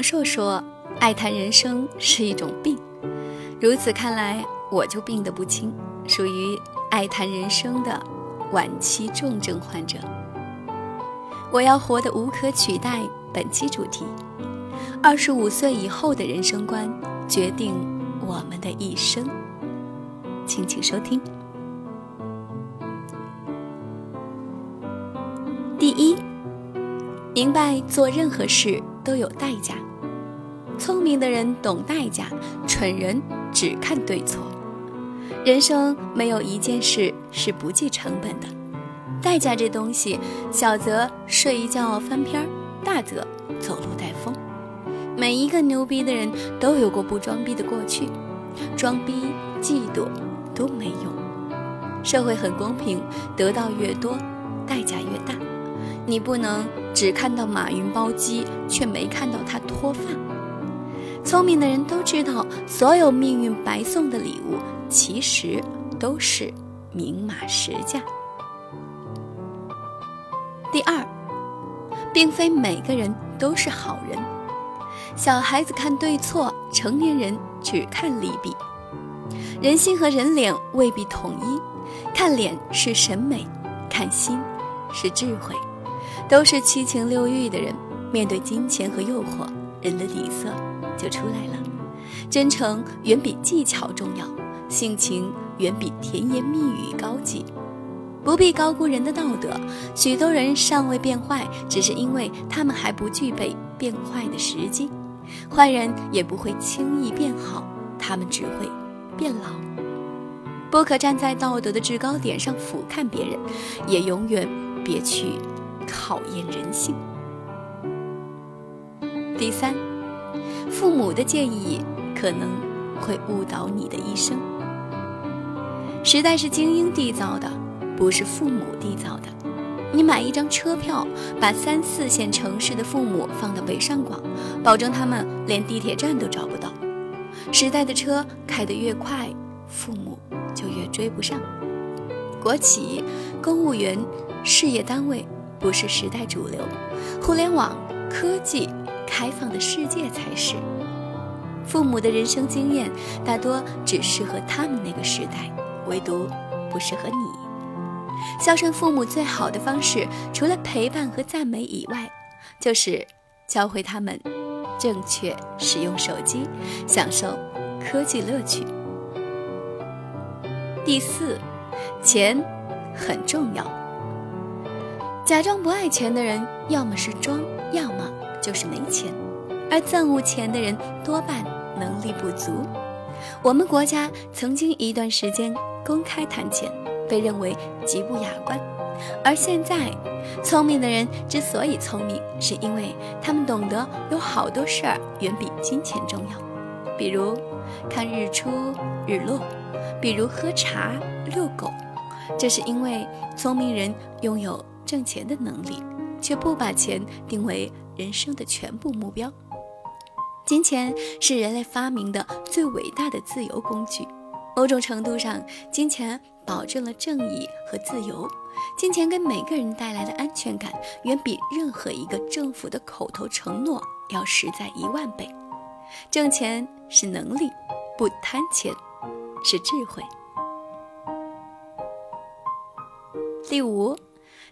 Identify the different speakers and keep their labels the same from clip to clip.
Speaker 1: 王朔说：“爱谈人生是一种病。”如此看来，我就病得不轻，属于爱谈人生的晚期重症患者。我要活得无可取代。本期主题：二十五岁以后的人生观决定我们的一生。请请收听。第一，明白做任何事都有代价。聪明的人懂代价，蠢人只看对错。人生没有一件事是不计成本的。代价这东西，小则睡一觉翻篇，大则走路带风。每一个牛逼的人都有过不装逼的过去，装逼、嫉妒都没用。社会很公平，得到越多，代价越大。你不能只看到马云包机，却没看到他脱发。聪明的人都知道，所有命运白送的礼物，其实都是明码实价。第二，并非每个人都是好人。小孩子看对错，成年人只看利弊。人心和人脸未必统一，看脸是审美，看心是智慧。都是七情六欲的人，面对金钱和诱惑，人的底色就出来了。真诚远比技巧重要，性情远比甜言蜜语高级。不必高估人的道德，许多人尚未变坏，只是因为他们还不具备变坏的时机；坏人也不会轻易变好，他们只会变老。不可站在道德的制高点上俯瞰别人，也永远别去考验人性。第三，父母的建议可能会误导你的一生。时代是精英缔造的。不是父母缔造的。你买一张车票，把三四线城市的父母放到北上广，保证他们连地铁站都找不到。时代的车开得越快，父母就越追不上。国企、公务员、事业单位不是时代主流，互联网、科技、开放的世界才是。父母的人生经验大多只适合他们那个时代，唯独不适合你。孝顺父母最好的方式，除了陪伴和赞美以外，就是教会他们正确使用手机，享受科技乐趣。第四，钱很重要。假装不爱钱的人，要么是装，要么就是没钱，而憎恶钱的人多半能力不足。我们国家曾经一段时间公开谈钱。被认为极不雅观，而现在，聪明的人之所以聪明，是因为他们懂得有好多事儿远比金钱重要，比如看日出日落，比如喝茶遛狗。这是因为聪明人拥有挣钱的能力，却不把钱定为人生的全部目标。金钱是人类发明的最伟大的自由工具。某种程度上，金钱保证了正义和自由。金钱给每个人带来的安全感，远比任何一个政府的口头承诺要实在一万倍。挣钱是能力，不贪钱是智慧。第五，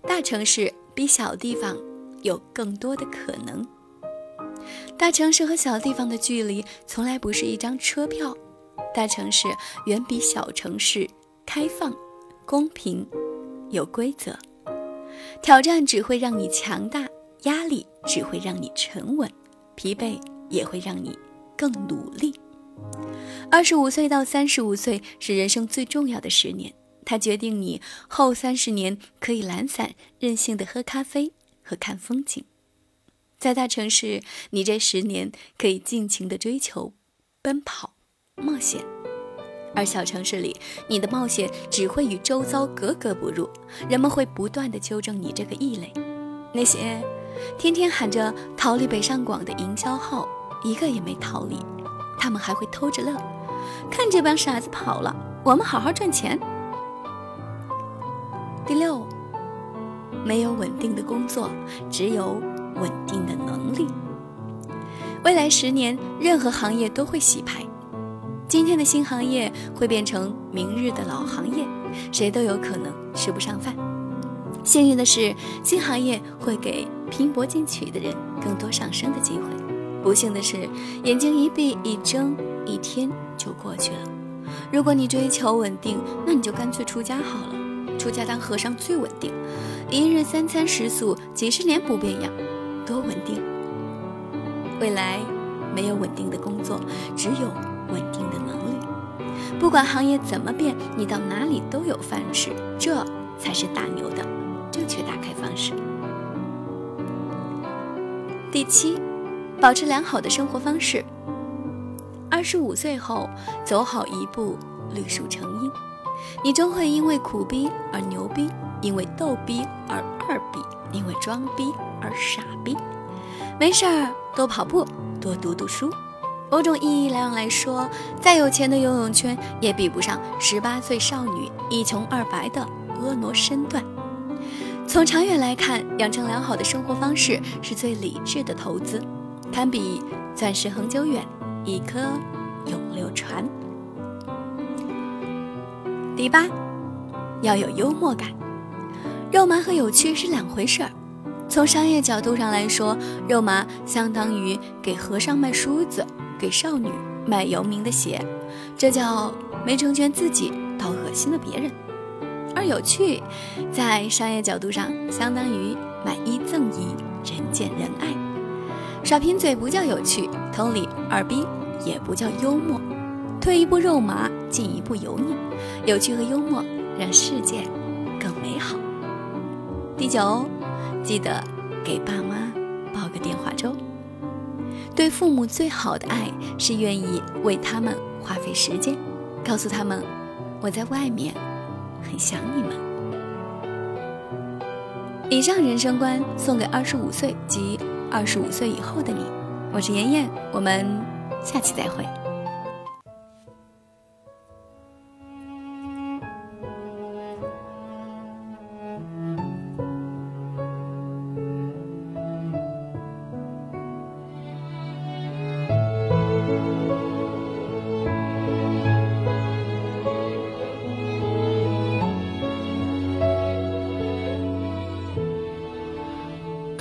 Speaker 1: 大城市比小地方有更多的可能。大城市和小地方的距离，从来不是一张车票。大城市远比小城市开放、公平、有规则。挑战只会让你强大，压力只会让你沉稳，疲惫也会让你更努力。二十五岁到三十五岁是人生最重要的十年，它决定你后三十年可以懒散任性的喝咖啡和看风景。在大城市，你这十年可以尽情的追求、奔跑。冒险，而小城市里，你的冒险只会与周遭格格不入，人们会不断的纠正你这个异类。那些天天喊着逃离北上广的营销号，一个也没逃离，他们还会偷着乐，看这帮傻子跑了，我们好好赚钱。第六，没有稳定的工作，只有稳定的能力。未来十年，任何行业都会洗牌。今天的新行业会变成明日的老行业，谁都有可能吃不上饭。幸运的是，新行业会给拼搏进取的人更多上升的机会；不幸的是，眼睛一闭一睁，一天就过去了。如果你追求稳定，那你就干脆出家好了。出家当和尚最稳定，一日三餐食宿，几十年不变样，多稳定。未来没有稳定的工作，只有稳定的能力。不管行业怎么变，你到哪里都有饭吃，这才是大牛的正确打开方式。第七，保持良好的生活方式。二十五岁后，走好一步，绿树成荫。你终会因为苦逼而牛逼，因为逗逼而二逼，因为装逼而傻逼。没事儿，多跑步，多读读书。某种意义来上来说，再有钱的游泳圈也比不上十八岁少女一穷二白的婀娜身段。从长远来看，养成良好的生活方式是最理智的投资，堪比钻石恒久远，一颗永流传。第八，要有幽默感。肉麻和有趣是两回事儿。从商业角度上来说，肉麻相当于给和尚卖梳子，给少女卖姚明的鞋，这叫没成全自己，倒恶心了别人。而有趣，在商业角度上相当于买一赠一，人见人爱。耍贫嘴不叫有趣，同理，二逼也不叫幽默。退一步肉麻，进一步油腻，有趣和幽默让世界更美好。第九，记得给爸妈煲个电话粥。对父母最好的爱是愿意为他们花费时间，告诉他们我在外面很想你们。以上人生观送给二十五岁及二十五岁以后的你。我是妍妍，我们下期再会。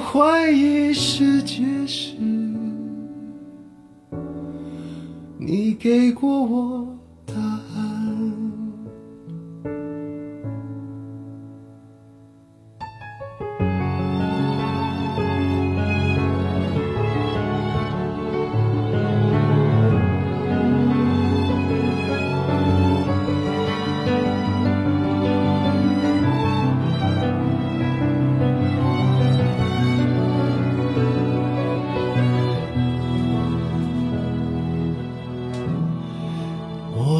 Speaker 2: 怀疑世界时，你给过我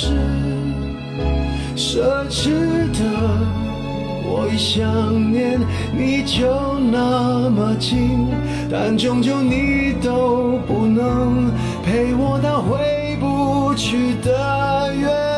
Speaker 2: 是奢侈的。我一想念你就那么近，但终究你都不能陪我到回不去的远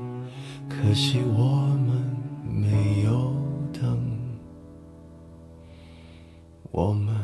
Speaker 2: 可惜我们没有等，我们。